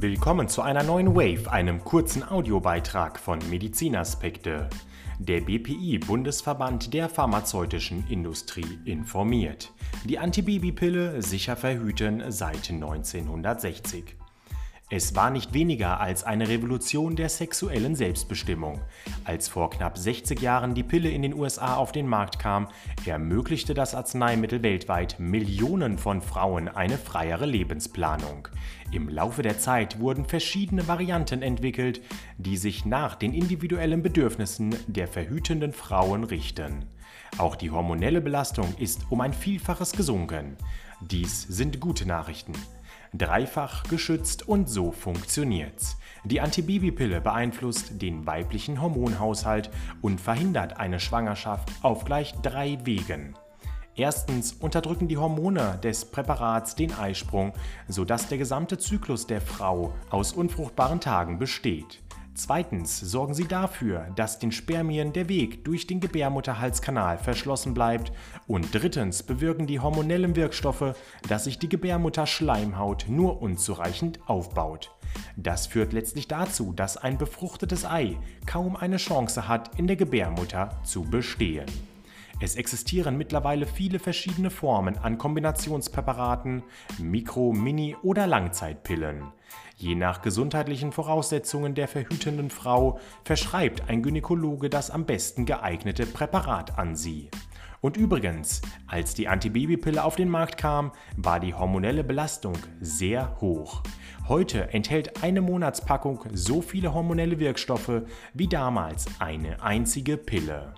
Willkommen zu einer neuen Wave, einem kurzen Audiobeitrag von Medizinaspekte. Der BPI Bundesverband der pharmazeutischen Industrie informiert. Die Antibabypille sicher verhüten seit 1960. Es war nicht weniger als eine Revolution der sexuellen Selbstbestimmung. Als vor knapp 60 Jahren die Pille in den USA auf den Markt kam, ermöglichte das Arzneimittel weltweit Millionen von Frauen eine freiere Lebensplanung. Im Laufe der Zeit wurden verschiedene Varianten entwickelt, die sich nach den individuellen Bedürfnissen der verhütenden Frauen richten. Auch die hormonelle Belastung ist um ein Vielfaches gesunken. Dies sind gute Nachrichten. Dreifach geschützt und so funktioniert's. Die Antibabypille beeinflusst den weiblichen Hormonhaushalt und verhindert eine Schwangerschaft auf gleich drei Wegen. Erstens unterdrücken die Hormone des Präparats den Eisprung, sodass der gesamte Zyklus der Frau aus unfruchtbaren Tagen besteht. Zweitens sorgen sie dafür, dass den Spermien der Weg durch den Gebärmutterhalskanal verschlossen bleibt. Und drittens bewirken die hormonellen Wirkstoffe, dass sich die Gebärmutterschleimhaut nur unzureichend aufbaut. Das führt letztlich dazu, dass ein befruchtetes Ei kaum eine Chance hat, in der Gebärmutter zu bestehen. Es existieren mittlerweile viele verschiedene Formen an Kombinationspräparaten, Mikro-, Mini- oder Langzeitpillen. Je nach gesundheitlichen Voraussetzungen der verhütenden Frau verschreibt ein Gynäkologe das am besten geeignete Präparat an sie. Und übrigens, als die Antibabypille auf den Markt kam, war die hormonelle Belastung sehr hoch. Heute enthält eine Monatspackung so viele hormonelle Wirkstoffe wie damals eine einzige Pille.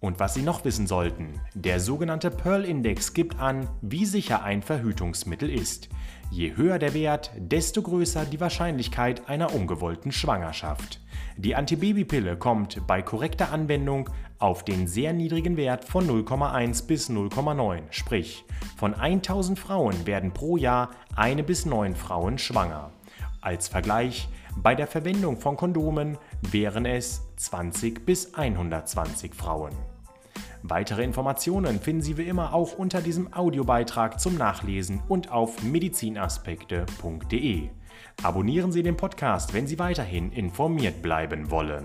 Und was Sie noch wissen sollten, der sogenannte Pearl-Index gibt an, wie sicher ein Verhütungsmittel ist. Je höher der Wert, desto größer die Wahrscheinlichkeit einer ungewollten Schwangerschaft. Die Antibabypille kommt bei korrekter Anwendung auf den sehr niedrigen Wert von 0,1 bis 0,9, sprich von 1000 Frauen werden pro Jahr eine bis neun Frauen schwanger. Als Vergleich, bei der Verwendung von Kondomen wären es 20 bis 120 Frauen. Weitere Informationen finden Sie wie immer auch unter diesem Audiobeitrag zum Nachlesen und auf medizinaspekte.de. Abonnieren Sie den Podcast, wenn Sie weiterhin informiert bleiben wollen.